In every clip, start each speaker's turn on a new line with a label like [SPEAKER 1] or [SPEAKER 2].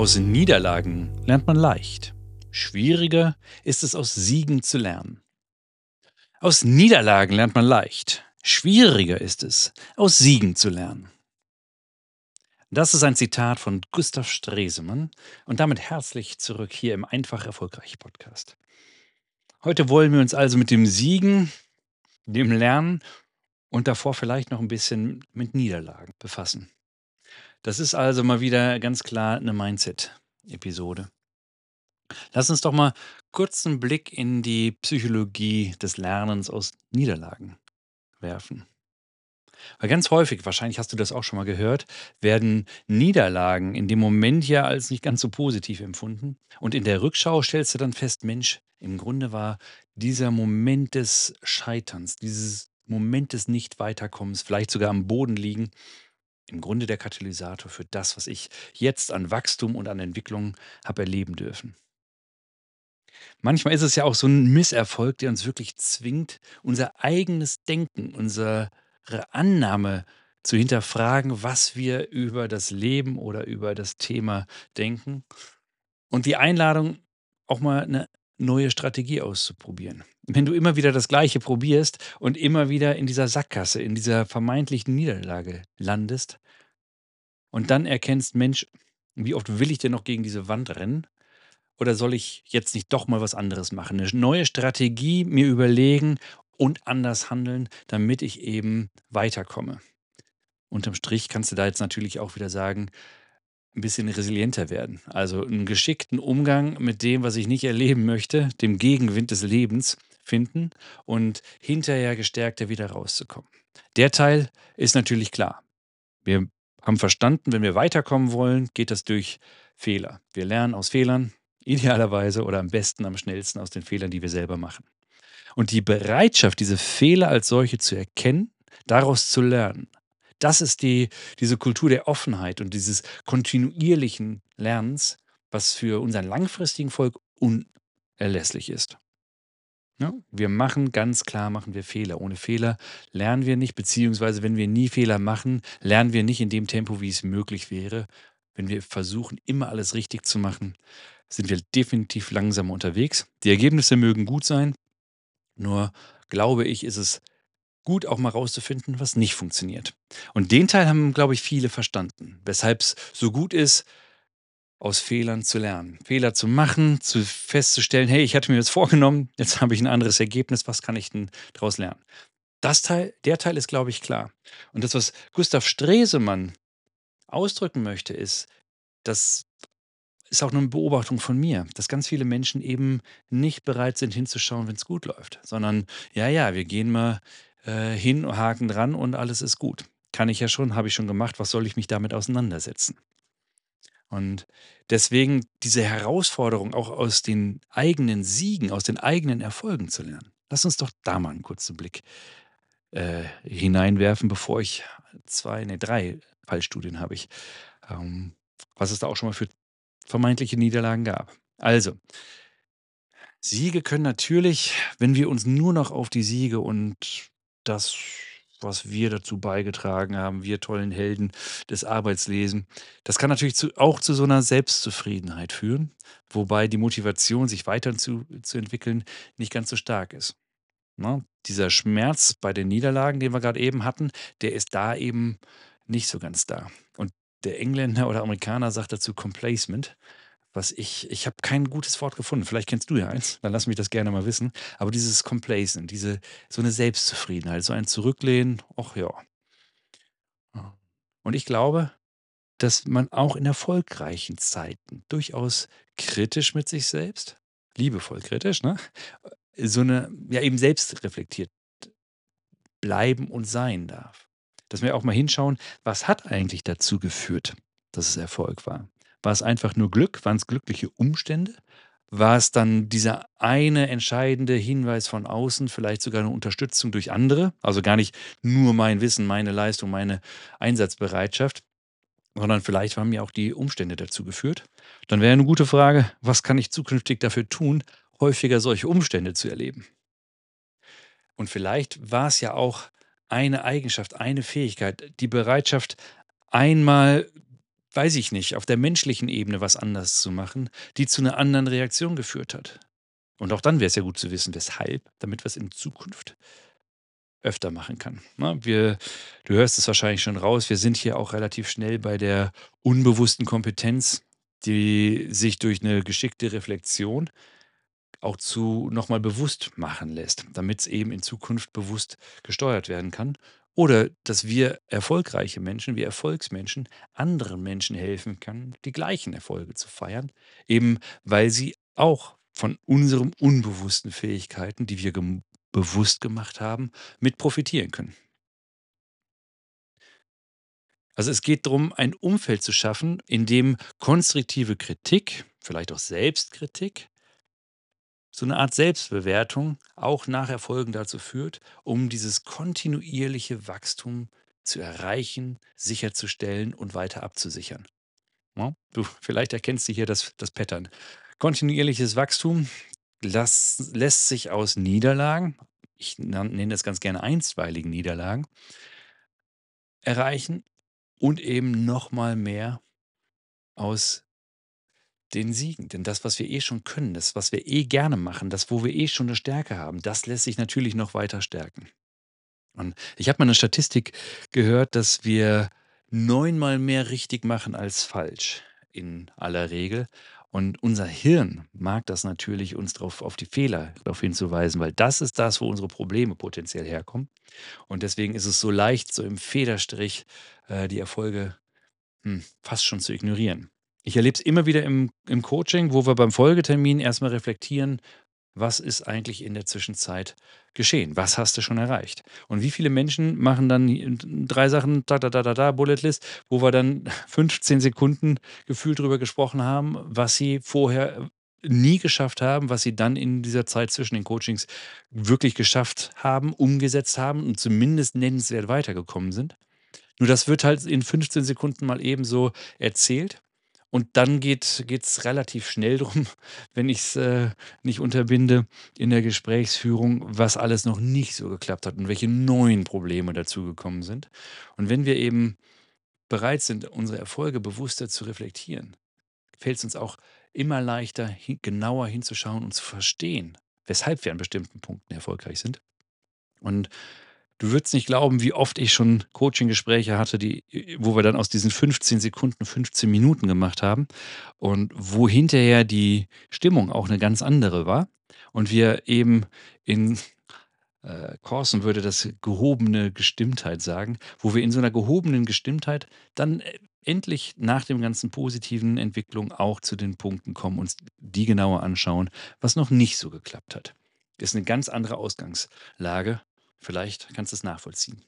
[SPEAKER 1] Aus Niederlagen lernt man leicht. Schwieriger ist es aus Siegen zu lernen. Aus Niederlagen lernt man leicht. Schwieriger ist es, aus Siegen zu lernen. Das ist ein Zitat von Gustav Stresemann und damit herzlich zurück hier im Einfach Erfolgreich Podcast. Heute wollen wir uns also mit dem Siegen, dem Lernen und davor vielleicht noch ein bisschen mit Niederlagen befassen. Das ist also mal wieder ganz klar eine Mindset-Episode. Lass uns doch mal kurz einen Blick in die Psychologie des Lernens aus Niederlagen werfen. Weil ganz häufig, wahrscheinlich hast du das auch schon mal gehört, werden Niederlagen in dem Moment ja als nicht ganz so positiv empfunden. Und in der Rückschau stellst du dann fest, Mensch, im Grunde war dieser Moment des Scheiterns, dieses Moment des Nicht-Weiterkommens, vielleicht sogar am Boden liegen, im Grunde der Katalysator für das, was ich jetzt an Wachstum und an Entwicklung habe erleben dürfen. Manchmal ist es ja auch so ein Misserfolg, der uns wirklich zwingt, unser eigenes Denken, unsere Annahme zu hinterfragen, was wir über das Leben oder über das Thema denken. Und die Einladung, auch mal eine neue Strategie auszuprobieren. Wenn du immer wieder das Gleiche probierst und immer wieder in dieser Sackgasse, in dieser vermeintlichen Niederlage landest und dann erkennst, Mensch, wie oft will ich denn noch gegen diese Wand rennen? Oder soll ich jetzt nicht doch mal was anderes machen? Eine neue Strategie mir überlegen und anders handeln, damit ich eben weiterkomme. Unterm Strich kannst du da jetzt natürlich auch wieder sagen, ein bisschen resilienter werden. Also einen geschickten Umgang mit dem, was ich nicht erleben möchte, dem Gegenwind des Lebens finden und hinterher gestärkter wieder rauszukommen. Der Teil ist natürlich klar. Wir haben verstanden, wenn wir weiterkommen wollen, geht das durch Fehler. Wir lernen aus Fehlern, idealerweise oder am besten, am schnellsten aus den Fehlern, die wir selber machen. Und die Bereitschaft, diese Fehler als solche zu erkennen, daraus zu lernen, das ist die, diese Kultur der Offenheit und dieses kontinuierlichen Lernens, was für unseren langfristigen Volk unerlässlich ist. Ja, wir machen ganz klar, machen wir Fehler. Ohne Fehler lernen wir nicht, beziehungsweise wenn wir nie Fehler machen, lernen wir nicht in dem Tempo, wie es möglich wäre. Wenn wir versuchen, immer alles richtig zu machen, sind wir definitiv langsamer unterwegs. Die Ergebnisse mögen gut sein, nur glaube ich, ist es gut, auch mal rauszufinden, was nicht funktioniert. Und den Teil haben, glaube ich, viele verstanden, weshalb es so gut ist, aus Fehlern zu lernen. Fehler zu machen, zu festzustellen, hey, ich hatte mir das vorgenommen, jetzt habe ich ein anderes Ergebnis, was kann ich denn daraus lernen? Das Teil, der Teil ist, glaube ich, klar. Und das, was Gustav Stresemann ausdrücken möchte, ist, das ist auch eine Beobachtung von mir, dass ganz viele Menschen eben nicht bereit sind hinzuschauen, wenn es gut läuft, sondern ja, ja, wir gehen mal äh, hin, Haken dran und alles ist gut. Kann ich ja schon, habe ich schon gemacht, was soll ich mich damit auseinandersetzen? Und deswegen diese Herausforderung auch aus den eigenen Siegen, aus den eigenen Erfolgen zu lernen. Lass uns doch da mal einen kurzen Blick äh, hineinwerfen, bevor ich zwei, nee, drei Fallstudien habe ich, ähm, was es da auch schon mal für vermeintliche Niederlagen gab. Also, Siege können natürlich, wenn wir uns nur noch auf die Siege und das, was wir dazu beigetragen haben, wir tollen Helden des Arbeitslesen. Das kann natürlich zu, auch zu so einer Selbstzufriedenheit führen, wobei die Motivation, sich weiter zu, zu entwickeln, nicht ganz so stark ist. Ne? dieser Schmerz bei den Niederlagen, den wir gerade eben hatten, der ist da eben nicht so ganz da. Und der Engländer oder Amerikaner sagt dazu Complacement was ich, ich habe kein gutes Wort gefunden. Vielleicht kennst du ja eins, dann lass mich das gerne mal wissen. Aber dieses Complacent, diese, so eine Selbstzufriedenheit, so ein Zurücklehnen, ach ja. Und ich glaube, dass man auch in erfolgreichen Zeiten durchaus kritisch mit sich selbst, liebevoll kritisch, ne? So eine, ja eben selbst reflektiert bleiben und sein darf. Dass wir auch mal hinschauen, was hat eigentlich dazu geführt, dass es Erfolg war? War es einfach nur Glück? Waren es glückliche Umstände? War es dann dieser eine entscheidende Hinweis von außen, vielleicht sogar eine Unterstützung durch andere? Also gar nicht nur mein Wissen, meine Leistung, meine Einsatzbereitschaft, sondern vielleicht haben ja auch die Umstände dazu geführt. Dann wäre eine gute Frage, was kann ich zukünftig dafür tun, häufiger solche Umstände zu erleben? Und vielleicht war es ja auch eine Eigenschaft, eine Fähigkeit, die Bereitschaft, einmal, weiß ich nicht, auf der menschlichen Ebene was anders zu machen, die zu einer anderen Reaktion geführt hat. Und auch dann wäre es ja gut zu wissen, weshalb, damit wir es in Zukunft öfter machen kann. Ne? Wir, du hörst es wahrscheinlich schon raus, wir sind hier auch relativ schnell bei der unbewussten Kompetenz, die sich durch eine geschickte Reflexion auch zu nochmal bewusst machen lässt, damit es eben in Zukunft bewusst gesteuert werden kann. Oder dass wir erfolgreiche Menschen, wir Erfolgsmenschen, anderen Menschen helfen können, die gleichen Erfolge zu feiern, eben weil sie auch von unseren unbewussten Fähigkeiten, die wir gem bewusst gemacht haben, mit profitieren können. Also es geht darum, ein Umfeld zu schaffen, in dem konstruktive Kritik, vielleicht auch Selbstkritik, so eine Art Selbstbewertung auch nach Erfolgen dazu führt, um dieses kontinuierliche Wachstum zu erreichen, sicherzustellen und weiter abzusichern. Ja, du, vielleicht erkennst du hier das, das Pattern. Kontinuierliches Wachstum las, lässt sich aus Niederlagen, ich nenne das ganz gerne einstweiligen Niederlagen, erreichen und eben nochmal mehr aus den Siegen. Denn das, was wir eh schon können, das, was wir eh gerne machen, das, wo wir eh schon eine Stärke haben, das lässt sich natürlich noch weiter stärken. Und ich habe mal eine Statistik gehört, dass wir neunmal mehr richtig machen als falsch in aller Regel. Und unser Hirn mag das natürlich, uns drauf, auf die Fehler darauf hinzuweisen, weil das ist das, wo unsere Probleme potenziell herkommen. Und deswegen ist es so leicht, so im Federstrich äh, die Erfolge hm, fast schon zu ignorieren. Ich erlebe es immer wieder im, im Coaching, wo wir beim Folgetermin erstmal reflektieren, was ist eigentlich in der Zwischenzeit geschehen? Was hast du schon erreicht? Und wie viele Menschen machen dann drei Sachen, da, da, da, da, da, Bullet List, wo wir dann 15 Sekunden gefühlt drüber gesprochen haben, was sie vorher nie geschafft haben, was sie dann in dieser Zeit zwischen den Coachings wirklich geschafft haben, umgesetzt haben und zumindest nennenswert weitergekommen sind. Nur das wird halt in 15 Sekunden mal eben so erzählt. Und dann geht es relativ schnell drum, wenn ich es äh, nicht unterbinde in der Gesprächsführung, was alles noch nicht so geklappt hat und welche neuen Probleme dazugekommen sind. Und wenn wir eben bereit sind, unsere Erfolge bewusster zu reflektieren, fällt es uns auch immer leichter, hin, genauer hinzuschauen und zu verstehen, weshalb wir an bestimmten Punkten erfolgreich sind. Und Du würdest nicht glauben, wie oft ich schon Coaching-Gespräche hatte, die, wo wir dann aus diesen 15 Sekunden 15 Minuten gemacht haben und wo hinterher die Stimmung auch eine ganz andere war und wir eben in äh, Corson würde das gehobene Gestimmtheit sagen, wo wir in so einer gehobenen Gestimmtheit dann äh, endlich nach dem ganzen positiven Entwicklung auch zu den Punkten kommen, uns die genauer anschauen, was noch nicht so geklappt hat. Das ist eine ganz andere Ausgangslage Vielleicht kannst du es nachvollziehen.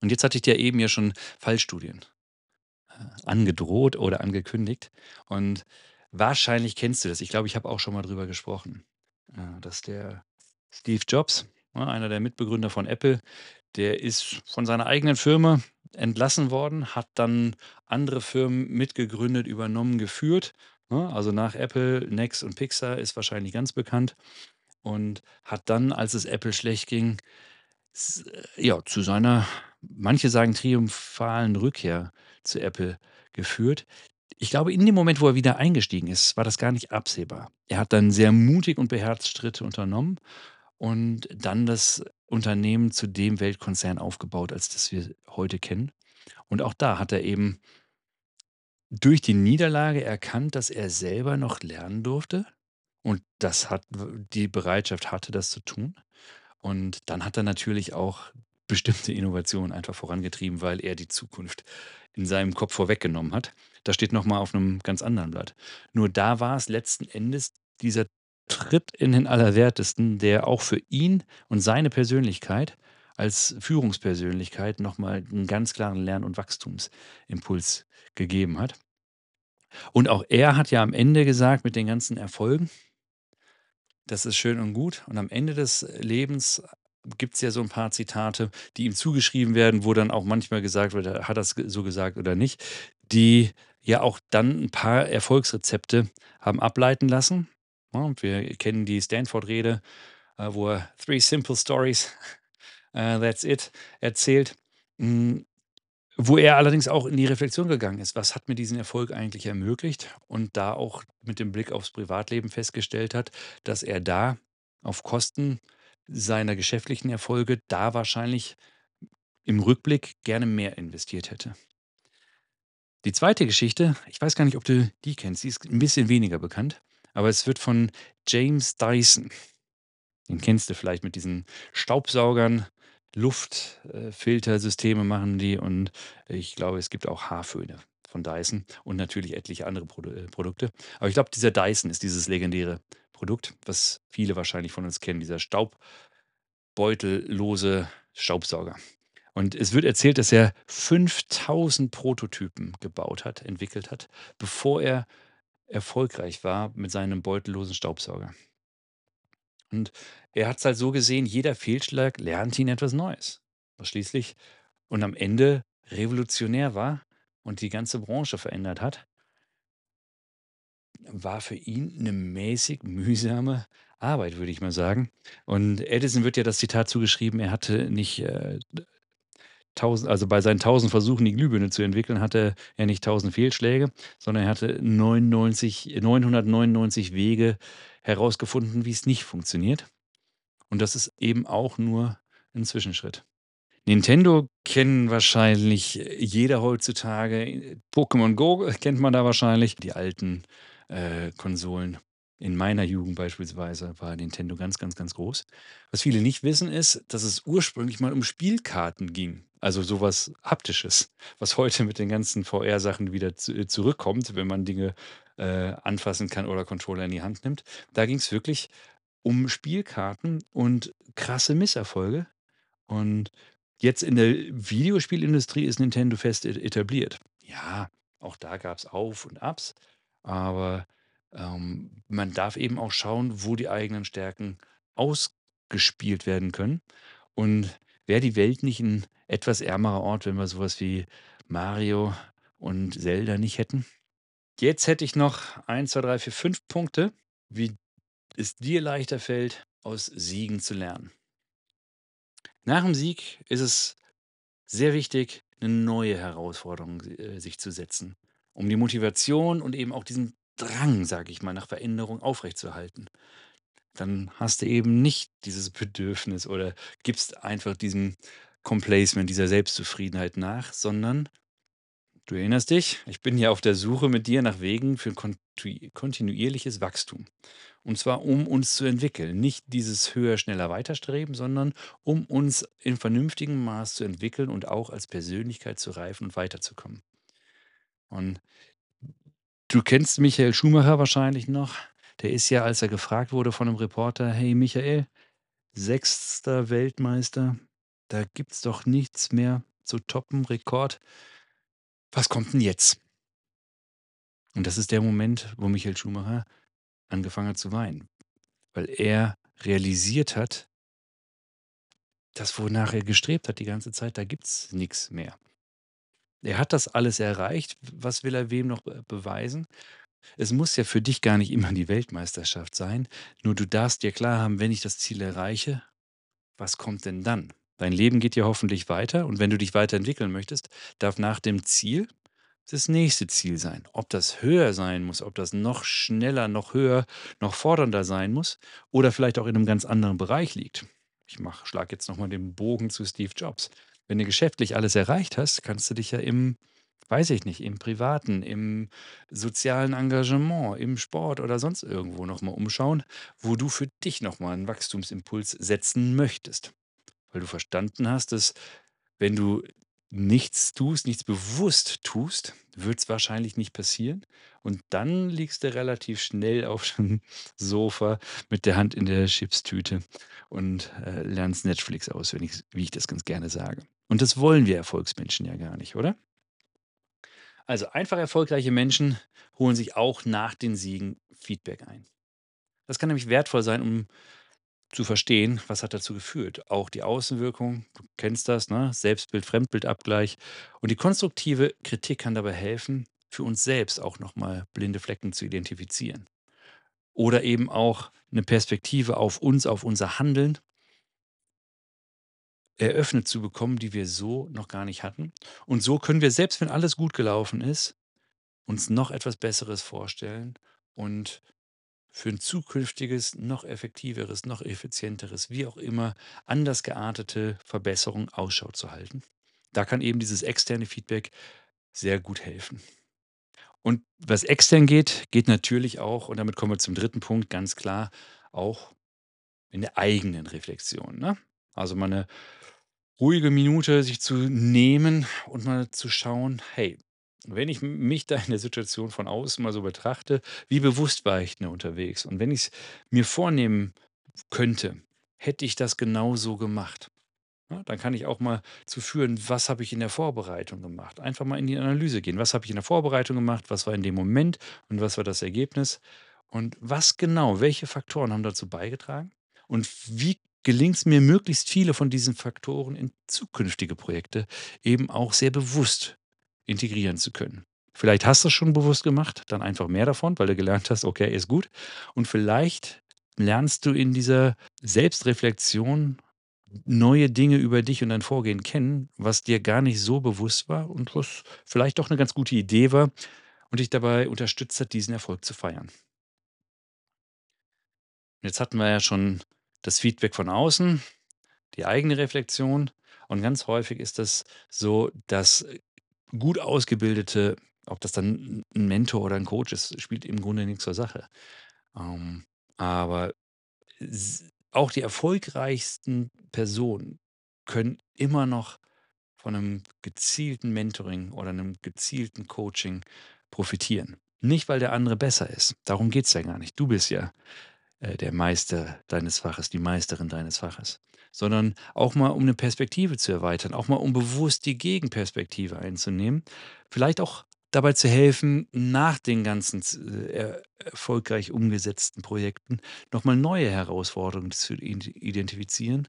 [SPEAKER 1] Und jetzt hatte ich dir eben ja schon Fallstudien äh, angedroht oder angekündigt. Und wahrscheinlich kennst du das. Ich glaube, ich habe auch schon mal drüber gesprochen, äh, dass der Steve Jobs, ne, einer der Mitbegründer von Apple, der ist von seiner eigenen Firma entlassen worden, hat dann andere Firmen mitgegründet, übernommen, geführt. Ne? Also nach Apple, Next und Pixar ist wahrscheinlich ganz bekannt und hat dann, als es Apple schlecht ging, äh, ja, zu seiner, manche sagen triumphalen Rückkehr zu Apple geführt. Ich glaube, in dem Moment, wo er wieder eingestiegen ist, war das gar nicht absehbar. Er hat dann sehr mutig und beherzt Schritte unternommen und dann das Unternehmen zu dem Weltkonzern aufgebaut, als das wir heute kennen. Und auch da hat er eben durch die Niederlage erkannt, dass er selber noch lernen durfte und das hat die Bereitschaft hatte, das zu tun. Und dann hat er natürlich auch bestimmte Innovationen einfach vorangetrieben, weil er die Zukunft in seinem Kopf vorweggenommen hat. Das steht noch mal auf einem ganz anderen Blatt. Nur da war es letzten Endes dieser Tritt in den Allerwertesten, der auch für ihn und seine Persönlichkeit als Führungspersönlichkeit noch mal 'n ganz klaren Lern und Wachstumsimpuls gegeben hat. Und auch er hat ja am Ende gesagt mit den ganzen Erfolgen das ist schön und gut. Und am Ende des Lebens gibt's ja so 'n paar Zitate, die ihm zugeschrieben werden, wo dann auch manchmal gesagt wird, hat g so gesagt oder nicht, die ja auch dann 'n paar Erfolgsrezepte haben ableiten lassen? Und wir kennen die Stanford-Rede, äh, wo er „Three simple stories, äh, that's it“ erzählt. Wo er allerdings auch in die Reflexion gegangen ist: „Was hat mir diesen Erfolg eigentlich ermöglicht?“ Und da auch mit dem Blick aufs Privatleben festgestellt hat, dass er da auf Kosten seiner geschäftlichen Erfolge da wahrscheinlich im Rückblick gerne mehr investiert hätte. Die 2. Geschichte, ich weiß gar nicht, ob du die kennst, die ist 'n bisschen weniger bekannt, aber es wird von James Dyson den kennst du vielleicht mit diesen Staubsaugern, Luft äh, Filtersysteme machen die und ich glaube, es gibt auch Haarföhne von Dyson und natürlich etliche andere äh, Produkte. Aber ich glaube, dieser Dyson ist dieses legendäre Produkt, was viele wahrscheinlich von uns kennen, dieser staubbeutellose Staubsauger. Und es wird erzählt, dass er 5.000 Prototypen gebaut hat, entwickelt hat, bevor er erfolgreich war mit seinem beutellosen Staubsauger. Und er hat's halt so gesehen, jeder Fehlschlag lernte ihn etwas Neues, was schließlich und am Ende revolutionär war und die ganze Branche verändert hat. War für ihn 'ne mäßig mühsame Arbeit, würde ich mal sagen. Und Edison wird ja das Zitat zugeschrieben, er hatte nicht, äh, d 1000 also, bei seinen 1000 Versuchen, die Glühbirne zu entwickeln, hatte er nicht 1000 Fehlschläge, sondern er hatte 99 999 Wege herausgefunden, wie's nicht funktioniert. Und das ist eben auch nur 'n Zwischenschritt. Nintendo kennen wahrscheinlich jeder heutzutage. Pokémon Go kennt man da wahrscheinlich. Die alten, äh, Konsolen. In meiner Jugend beispielsweise war Nintendo ganz, ganz, ganz groß. Was viele nicht wissen, ist, dass es ursprünglich mal um Spielkarten ging, also so was Haptisches, was heute mit den ganzen VR-Sachen wieder zu zurückkommt, wenn man Dinge, äh, anfassen kann oder Controller in die Hand nimmt. Da ging's wirklich um Spielkarten und krasse Misserfolge. Und jetzt in der Videospielindustrie ist Nintendo fest et etabliert. Ja, auch da gab's Auf und Abs, aber, ähm, man darf eben auch schauen, wo die eigenen Stärken ausgespielt werden können. Und wäre die Welt nicht 'n etwas ärmerer Ort, wenn wir so was wie Mario und Zelda nicht hätten? Jetzt hätte ich noch 1, 2, 3, 4, 5 Punkte, wie es dir leichter fällt, aus Siegen zu lernen. Nach 'm Sieg ist es sehr wichtig, 'ne neue Herausforderung, äh, sich zu setzen, um die Motivation und eben auch diesen Drang, sage ich mal, nach Veränderung aufrechtzuerhalten. Dann hast du eben nicht dieses Bedürfnis oder gibst einfach diesem Complacement, dieser Selbstzufriedenheit nach, sondern du erinnerst dich, ich bin ja auf der Suche mit dir nach Wegen für kontinuierliches Wachstum. Und zwar, um uns zu entwickeln. Nicht dieses höher, schneller, weiter Streben, sondern um uns in vernünftigem Maß zu entwickeln und auch als Persönlichkeit zu reifen und weiterzukommen. Und du kennst Michael Schumacher wahrscheinlich noch. Der ist ja, als er gefragt wurde von 'nem Reporter: „Hey Michael, 6. Weltmeister, da gibt's doch nichts mehr zu toppen, Rekord. Was kommt 'n jetzt?“ Und das ist der Moment, wo Michael Schumacher angefangen hat zu weinen, weil er realisiert hat das, wonach er gestrebt hat die ganze Zeit, da gibt's nix mehr. Er hat das alles erreicht. Was will er wem noch, äh, beweisen? Es muss ja für dich gar nicht immer die Weltmeisterschaft sein. Nur du darfst dir klar haben: „Wenn ich das Ziel erreiche, was kommt denn dann?“ Dein Leben geht ja hoffentlich weiter und wenn du dich weiterentwickeln möchtest, darf nach dem Ziel das nächste Ziel sein. Ob das höher sein muss, ob das noch schneller, noch höher, noch fordernder sein muss oder vielleicht auch in 'nem ganz anderen Bereich liegt. Ich schlage jetzt noch mal den Bogen zu Steve Jobs. Wenn du geschäftlich alles erreicht hast, kannst du dich ja im weiß ich nicht, im Privaten, im sozialen Engagement, im Sport oder sonst irgendwo noch mal umschauen, wo du für dich noch mal 'n Wachstumsimpuls setzen möchtest. Weil du verstanden hast, dass wenn du nichts tust, nichts bewusst tust, wird's wahrscheinlich nicht passieren. Und dann liegst du relativ schnell auf'm Sofa mit der Hand in der Chipstüte und, äh, lernst Netflix auswendig, wie ich das ganz gerne sage. Und das wollen wir Erfolgsmenschen ja gar nicht, oder? Also, einfach erfolgreiche Menschen holen sich auch nach den Siegen Feedback ein. Das kann nämlich wertvoll sein, um zu verstehen, was hat dazu geführt. Auch die Außenwirkung, du kennst das, ne? Selbstbild, Fremdbildabgleich. Und die konstruktive Kritik kann dabei helfen, für uns selbst auch noch mal blinde Flecken zu identifizieren. Oder eben auch 'ne Perspektive auf uns, auf unser Handeln eröffnet zu bekommen, die wir so noch gar nicht hatten. Und so können wir, selbst wenn alles gut gelaufen ist, uns noch etwas Besseres vorstellen und für 'n zukünftiges, noch effektiveres, noch effizienteres, wie auch immer, anders geartete Verbesserung Ausschau zu halten. Da kann eben dieses externe Feedback sehr gut helfen. Und was extern geht, geht natürlich auch und damit kommen wir zum 3. Punkt, ganz klar, auch in der eigenen Reflexion, ne? Also, mal 'ne ruhige Minute sich zu nehmen und mal zu schauen: „Hey, wenn ich mich da in der Situation von außen mal so betrachte, wie bewusst war ich denn unterwegs? Und wenn ich's mir vornehmen könnte, hätte ich das genauso gemacht?“ Ne, dann kann ich auch mal zu führen: „Was habe ich in der Vorbereitung gemacht?“ Einfach mal in die Analyse gehen. Was habe ich in der Vorbereitung gemacht? Was war in dem Moment und was war das Ergebnis? Und was genau welche Faktoren haben dazu beigetragen? Und wie gelingt's mir, möglichst viele von diesen Faktoren in zukünftige Projekte eben auch sehr bewusst integrieren zu können? Vielleicht hast du's schon bewusst gemacht, dann einfach mehr davon, weil du gelernt hast: „Okay, ist gut.“ Und vielleicht lernst du in dieser Selbstreflexion neue Dinge über dich und dein Vorgehen kennen, was dir gar nicht so bewusst war und was vielleicht doch 'ne ganz gute Idee war und dich dabei unterstützt hat, diesen Erfolg zu feiern. Jetzt hatten wir ja schon das Feedback von außen, die eigene Reflexion und ganz häufig ist das so, dass, gut ausgebildete ob das dann 'n 'n Mentor oder 'n Coach ist, spielt im Grunde nix zur Sache. Ähm, aber auch die erfolgreichsten Personen können immer noch von 'nem gezielten Mentoring oder 'nem gezielten Coaching profitieren. Nicht, weil der andere besser ist. Darum geht's ja gar nicht. Du bist ja, der Meister deines Faches, die Meisterin deines Faches. Sondern auch mal, um 'ne Perspektive zu erweitern, auch mal, um bewusst die Gegenperspektive einzunehmen. Vielleicht auch dabei zu helfen, nach den ganzen äh, er erfolgreich umgesetzten Projekten noch mal neue Herausforderungen zu ide identifizieren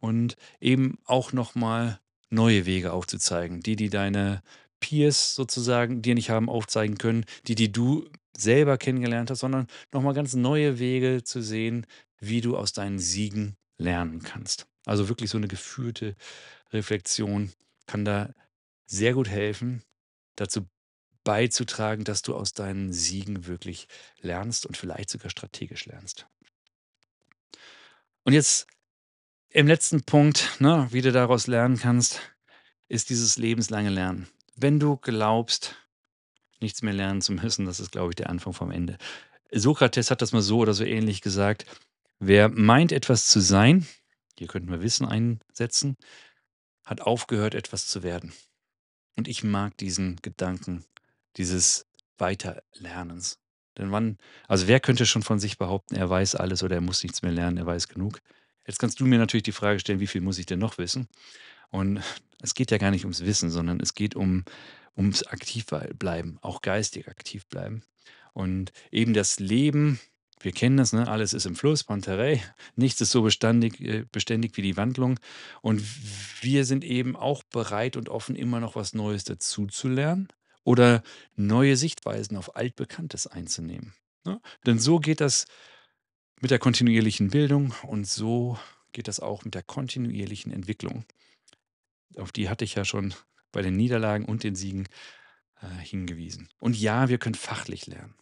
[SPEAKER 1] und eben auch noch mal neue Wege aufzuzeigen, die, die deine Peers sozusagen dir nicht haben aufzeigen können, die, die du selber kennengelernt hast, sondern noch mal ganz neue Wege zu sehen, wie du aus deinen Siegen lernen kannst. Also, wirklich so 'ne geführte Reflexion kann da sehr gut helfen, dazu beizutragen, dass du aus deinen Siegen wirklich lernst und vielleicht sogar strategisch lernst. Und jetzt im letzten Punkt, ne, wie du daraus lernen kannst, ist dieses lebenslange Lernen. Wenn du glaubst, nichts mehr lernen zu müssen, das ist, glaube ich, der Anfang vom Ende. Sokrates hat das mal so oder so ähnlich gesagt: „Wer meint, etwas zu sein“ hier könnten wir Wissen einsetzen „hat aufgehört, etwas zu werden.“ Und ich mag diesen Gedanken dieses Weiterlernens. Denn wann also, wer könnte schon von sich behaupten, er weiß alles oder er muss nichts mehr lernen, er weiß genug? Jetzt kannst du mir natürlich die Frage stellen: „Wie viel muss ich denn noch wissen?“ Und es geht ja gar nicht ums Wissen, sondern es geht um ums aktiv wei bleiben, auch geistig aktiv bleiben. Und eben das Leben wir kennen das, ne? Alles ist im Fluss, Panta rhei. Nichts ist so bestandig äh, beständig wie die Wandlung. Und wir sind eben auch bereit und offen, immer noch was Neues dazuzulernen oder neue Sichtweisen auf Altbekanntes einzunehmen, ne? Denn so geht das mit der kontinuierlichen Bildung und so geht das auch mit der kontinuierlichen Entwicklung. Auf die hatte ich ja schon bei den Niederlagen und den Siegen, äh, hingewiesen. Und ja, wir können fachlich lernen.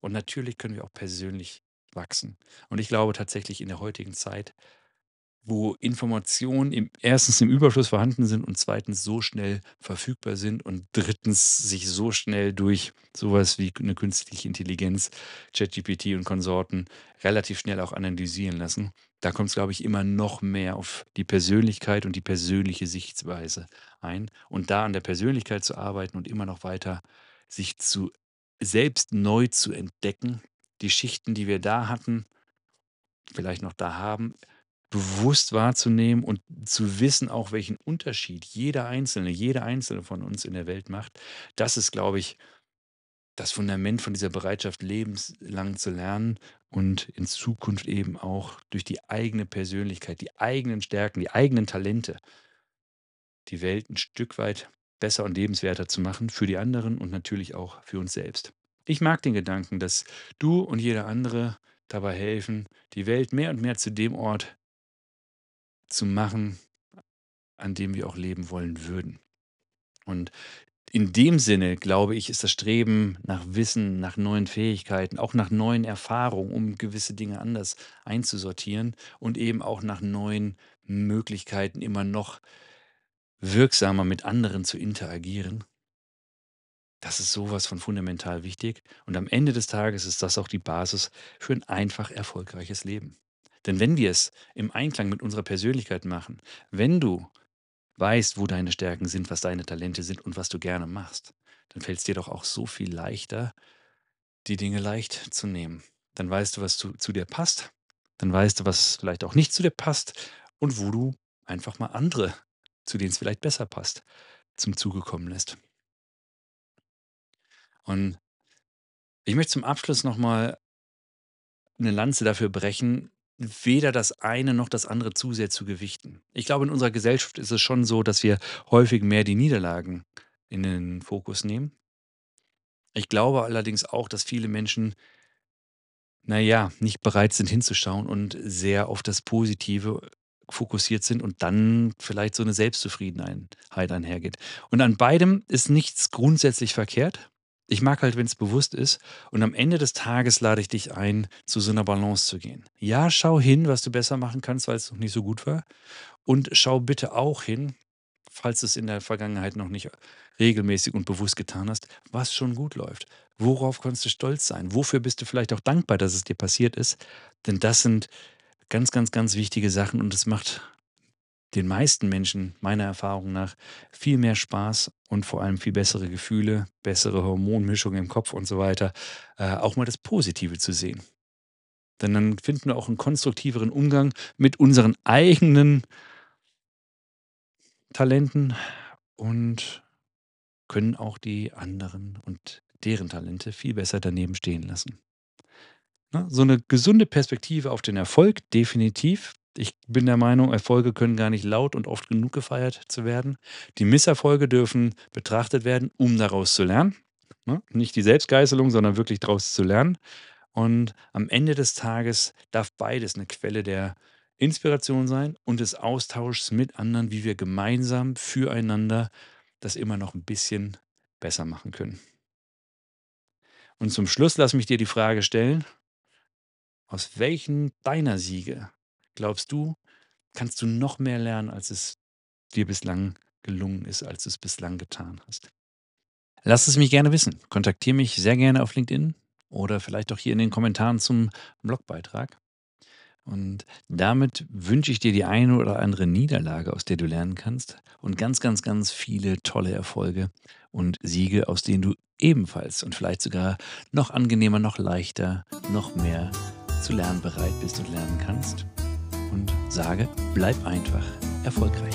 [SPEAKER 1] Und natürlich können wir auch persönlich wachsen. Und ich glaube tatsächlich in der heutigen Zeit wo Informationen im, erstens im Überfluss vorhanden sind und zweitens so schnell verfügbar sind und drittens sich so schnell durch sowas wie eine künstliche Intelligenz, ChatGPT und Konsorten relativ schnell auch analysieren lassen. Da kommt es, glaube ich, immer noch mehr auf die Persönlichkeit und die persönliche Sichtweise ein. Und da an der Persönlichkeit zu arbeiten und immer noch weiter sich zu selbst neu zu entdecken, die Schichten, die wir da hatten, vielleicht noch da haben, bewusst wahrzunehmen und zu wissen auch, welchen Unterschied jeder Einzelne, jede Einzelne von uns in der Welt macht. Das ist, glaube ich, das Fundament von dieser Bereitschaft, lebenslang zu lernen und in Zukunft eben auch durch die eigene Persönlichkeit, die eigenen Stärken, die eigenen Talente, die Welt ein Stück weit besser und lebenswerter zu machen für die anderen und natürlich auch für uns selbst. Ich mag den Gedanken, dass du und jeder andere dabei helfen, die Welt mehr und mehr zu dem Ort zu machen, an dem wir auch leben wollen würden. Und in dem Sinne, glaube ich, ist das Streben nach Wissen, nach neuen Fähigkeiten, auch nach neuen Erfahrungen, um gewisse Dinge anders einzusortieren und eben auch nach neuen Möglichkeiten immer noch wirksamer mit anderen zu interagieren. Das ist sowas von fundamental wichtig. Und am Ende des Tages ist das auch die Basis für ein einfach erfolgreiches Leben. Denn wenn wir es im Einklang mit unserer Persönlichkeit machen, wenn du weißt, wo deine Stärken sind, was deine Talente sind und was du gerne machst, dann fällt es dir doch auch so viel leichter, die Dinge leicht zu nehmen. Dann weißt du, was zu, zu dir passt. Dann weißt du, was vielleicht auch nicht zu dir passt und wo du einfach mal andere, zu denen es vielleicht besser passt, zum Zuge kommen lässt. Und ich möchte zum Abschluss nochmal eine Lanze dafür brechen, weder das eine noch das andere zu sehr zu gewichten. Ich glaube, in unserer Gesellschaft ist es schon so, dass wir häufig mehr die Niederlagen in den Fokus nehmen. Ich glaube allerdings auch, dass viele Menschen, naja, nicht bereit sind hinzuschauen und sehr auf das Positive fokussiert sind und dann vielleicht so eine Selbstzufriedenheit einhergeht. Und an beidem ist nichts grundsätzlich verkehrt. Ich mag halt, wenn es bewusst ist. Und am Ende des Tages lade ich dich ein, zu so einer Balance zu gehen. Ja, schau hin, was du besser machen kannst, weil es noch nicht so gut war. Und schau bitte auch hin, falls du es in der Vergangenheit noch nicht regelmäßig und bewusst getan hast, was schon gut läuft. Worauf kannst du stolz sein? Wofür bist du vielleicht auch dankbar, dass es dir passiert ist? Denn das sind ganz, ganz, ganz wichtige Sachen und es macht den meisten Menschen meiner Erfahrung nach viel mehr Spaß und vor allem viel bessere Gefühle, bessere Hormonmischung im Kopf und so weiter, äh, auch mal das Positive zu sehen. Denn dann finden wir auch einen konstruktiveren Umgang mit unseren eigenen Talenten und können auch die anderen und deren Talente viel besser daneben stehen lassen. So eine gesunde Perspektive auf den Erfolg, definitiv. Ich bin der Meinung, Erfolge können gar nicht laut und oft genug gefeiert zu werden. Die Misserfolge dürfen betrachtet werden, um daraus zu lernen. Ne? Nicht die Selbstgeißelung, sondern wirklich daraus zu lernen. Und am Ende des Tages darf beides eine Quelle der Inspiration sein und des Austauschs mit anderen, wie wir gemeinsam füreinander das immer noch ein bisschen besser machen können. Und zum Schluss lass mich dir die Frage stellen, aus welchen deiner Siege glaubst du, kannst du noch mehr lernen, als es dir bislang gelungen ist, als du es bislang getan hast? Lass es mich gerne wissen. Kontaktiere mich sehr gerne auf LinkedIn oder vielleicht auch hier in den Kommentaren zum Blogbeitrag. Und damit wünsche ich dir die eine oder andere Niederlage, aus der du lernen kannst und ganz, ganz, ganz viele tolle Erfolge und Siege, aus denen du ebenfalls und vielleicht sogar noch angenehmer, noch leichter, noch mehr zu lernen bereit bist und lernen kannst und sage, bleib einfach erfolgreich.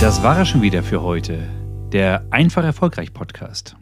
[SPEAKER 1] Das war es schon wieder für heute, der Einfach Erfolgreich Podcast.